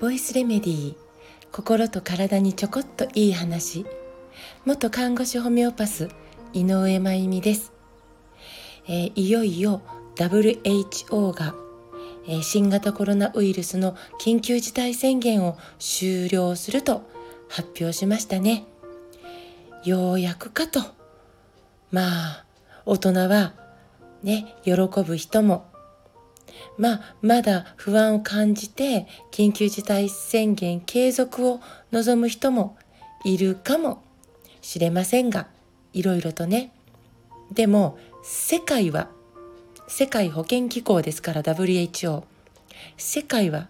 ボイスレメディー心と体にちょこっといい話。元看護師ホメオパス井上真由美です、えー、いよいよ WHO が、えー、新型コロナウイルスの緊急事態宣言を終了すると発表しましたね。ようやくかと。まあ大人はね喜ぶ人もまあ、まだ不安を感じて緊急事態宣言継続を望む人もいるかもしれませんが、いろいろとね。でも、世界は、世界保健機構ですから WHO。世界は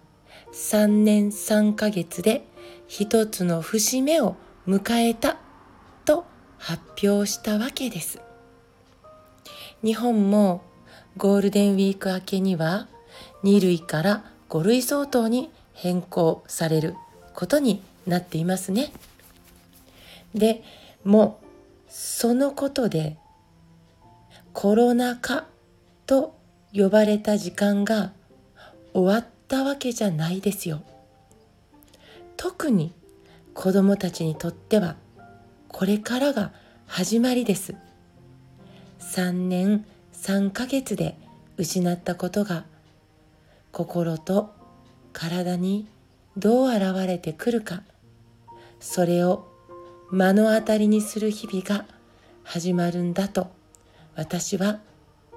3年3ヶ月で一つの節目を迎えたと発表したわけです。日本もゴールデンウィーク明けには2類から5類相当に変更されることになっていますね。でもうそのことでコロナ禍と呼ばれた時間が終わったわけじゃないですよ。特に子供たちにとってはこれからが始まりです。3年3ヶ月で失ったことが心と体にどう現れてくるか。それを目の当たりにする日々が始まるんだと私は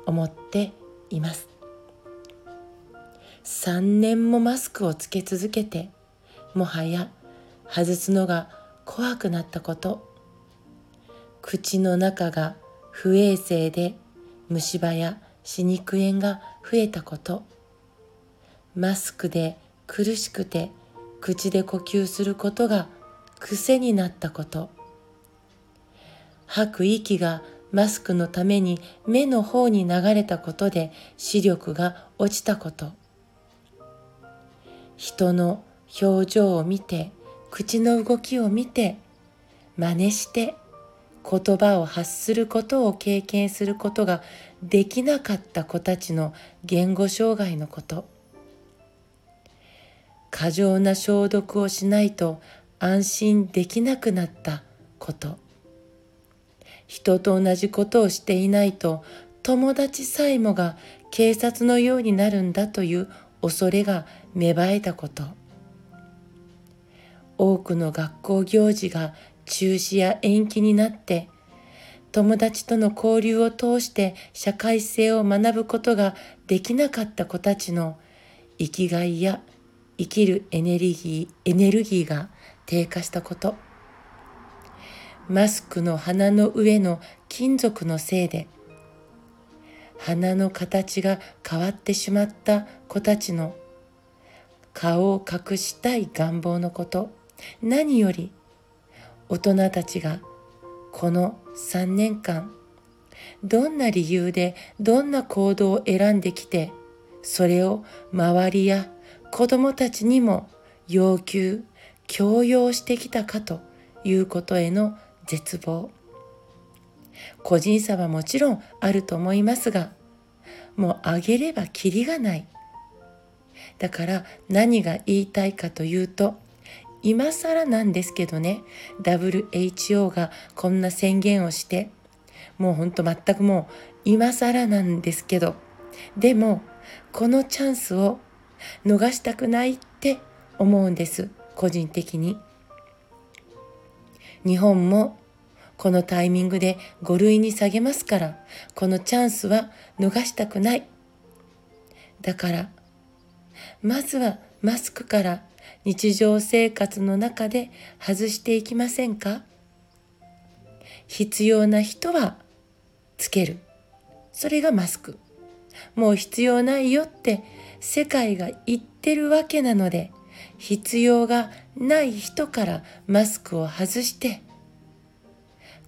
思っています。3年もマスクをつけ続けてもはや外すのが怖くなったこと。口の中が不衛生で虫歯や歯肉炎が増えたこと。マスクで苦しくて口で呼吸することが癖になったこと。吐く息がマスクのために目の方に流れたことで視力が落ちたこと。人の表情を見て口の動きを見て真似して言葉を発することを経験することができなかった子たちの言語障害のこと。過剰な消毒をしないと安心できなくなったこと。人と同じことをしていないと友達さえもが警察のようになるんだという恐れが芽生えたこと。多くの学校行事が中止や延期になって友達との交流を通して社会性を学ぶことができなかった子たちの生きがいや生きるエネルギー、エネルギーが低下したこと。マスクの鼻の上の金属のせいで、鼻の形が変わってしまった子たちの顔を隠したい願望のこと、何より大人たちがこの3年間、どんな理由でどんな行動を選んできて、それを周りや子供たちにも要求、強要してきたかということへの絶望。個人差はもちろんあると思いますが、もうあげればきりがない。だから何が言いたいかというと、今更なんですけどね、WHO がこんな宣言をして、もうほんと全くもう今更なんですけど、でもこのチャンスを逃したくないって思うんです個人的に。日本もこのタイミングで5類に下げますからこのチャンスは逃したくない。だからまずはマスクから日常生活の中で外していきませんか？必要な人はつける。それがマスク。もう必要ないよって世界が言ってるわけなので必要がない人からマスクを外して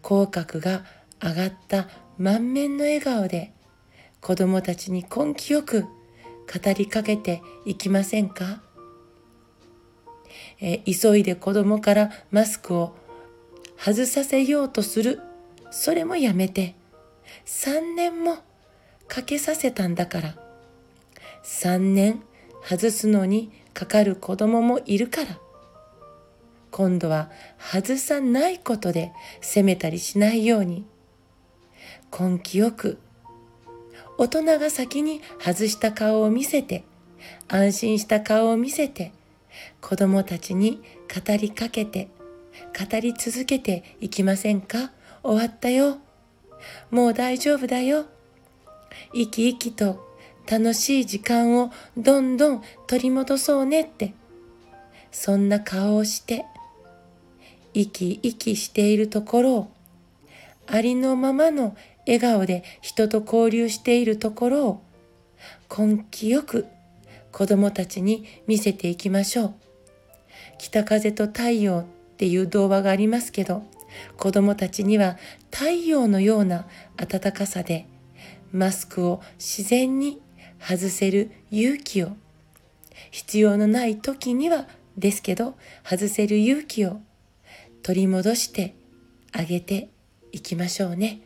口角が上がった満面の笑顔で子供たちに根気よく語りかけていきませんか、えー、急いで子供からマスクを外させようとする。それもやめて。3年もかけさせたんだから。3年外すのにかかる子供もいるから。今度は外さないことで責めたりしないように。根気よく。大人が先に外した顔を見せて安心した顔を見せて子供たちに語りかけて語り続けていきませんか？終わったよ。もう大丈夫だよ。生き生きと楽しい時間をどんどん取り戻そうねって。そんな顔をして生き生きしているところをありのままの笑顔で人と交流しているところを根気よく子供たちに見せていきましょう。北風と太陽っていう童話がありますけど子供たちには太陽のような暖かさでマスクを自然に外せる勇気を必要のない時にはですけど外せる勇気を取り戻してあげていきましょうね。